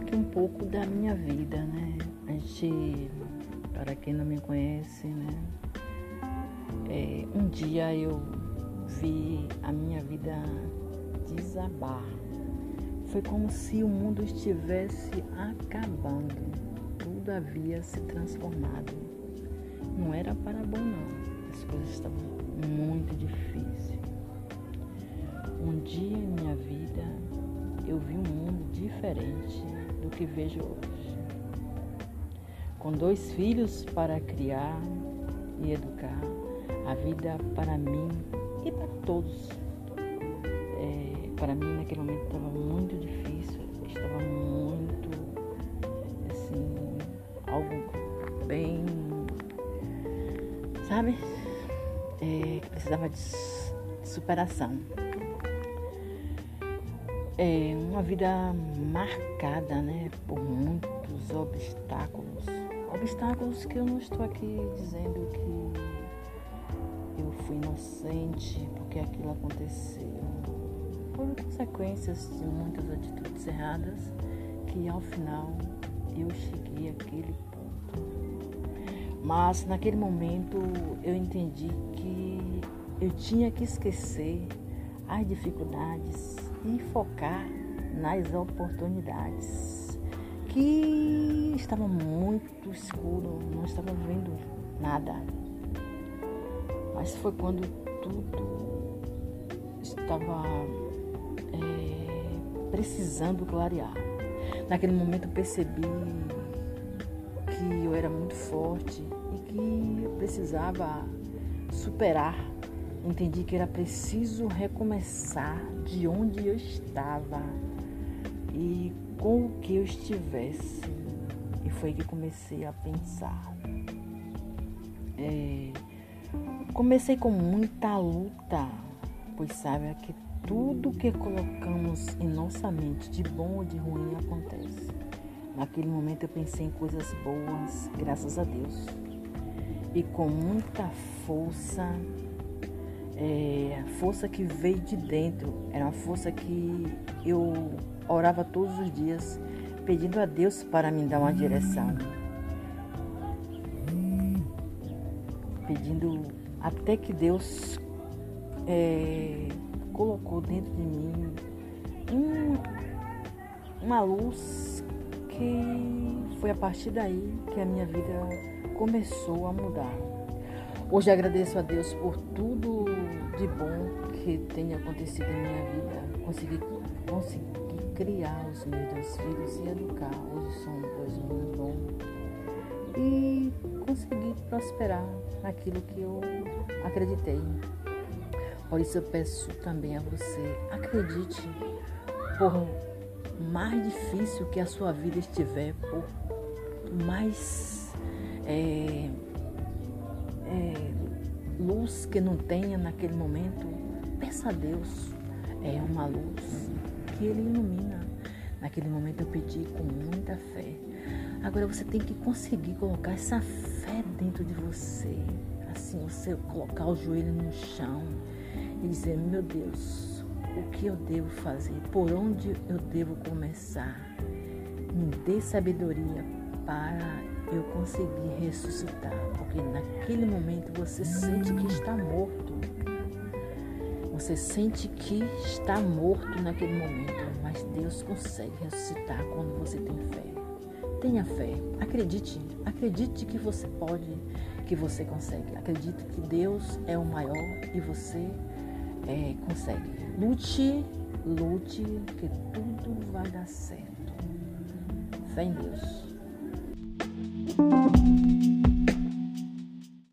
aqui um pouco da minha vida, né? A gente, para quem não me conhece, né? É, um dia eu vi a minha vida desabar. Foi como se o mundo estivesse acabando. Tudo havia se transformado. Não era para bom não. As coisas estavam muito difíceis. Um dia em minha vida eu vi um mundo diferente do que vejo hoje. Com dois filhos para criar e educar, a vida para mim e para todos. É, para mim naquele momento estava muito difícil, estava muito assim, algo bem, sabe? É, que precisava de superação é uma vida marcada né, por muitos obstáculos. Obstáculos que eu não estou aqui dizendo que eu fui inocente porque aquilo aconteceu. Foram consequências de muitas atitudes erradas que ao final eu cheguei àquele ponto. Mas naquele momento eu entendi que eu tinha que esquecer as dificuldades e focar nas oportunidades que estava muito escuro, não estava vendo nada. Mas foi quando tudo estava é, precisando clarear. Naquele momento eu percebi que eu era muito forte e que eu precisava superar entendi que era preciso recomeçar de onde eu estava e com o que eu estivesse. E foi que comecei a pensar. É, comecei com muita luta, pois sabe que tudo que colocamos em nossa mente, de bom ou de ruim, acontece. Naquele momento eu pensei em coisas boas, graças a Deus. E com muita força é, força que veio de dentro, era uma força que eu orava todos os dias, pedindo a Deus para me dar uma direção. Pedindo até que Deus é, colocou dentro de mim um, uma luz que foi a partir daí que a minha vida começou a mudar. Hoje agradeço a Deus por tudo de bom que tem acontecido em minha vida. Consegui, consegui criar os meus dois filhos e educar. Hoje são dois meninos bons. E consegui prosperar naquilo que eu acreditei. Por isso eu peço também a você, acredite, por mais difícil que a sua vida estiver, por mais é, é, luz que não tenha naquele momento, peça a Deus. É uma luz que Ele ilumina. Naquele momento eu pedi com muita fé. Agora você tem que conseguir colocar essa fé dentro de você. Assim, você colocar o joelho no chão e dizer: Meu Deus, o que eu devo fazer? Por onde eu devo começar? Me dê sabedoria para eu consegui ressuscitar, porque naquele momento você sente que está morto. Você sente que está morto naquele momento, mas Deus consegue ressuscitar quando você tem fé. Tenha fé, acredite, acredite que você pode, que você consegue. Acredite que Deus é o maior e você é, consegue. Lute, lute, que tudo vai dar certo. Fé em Deus.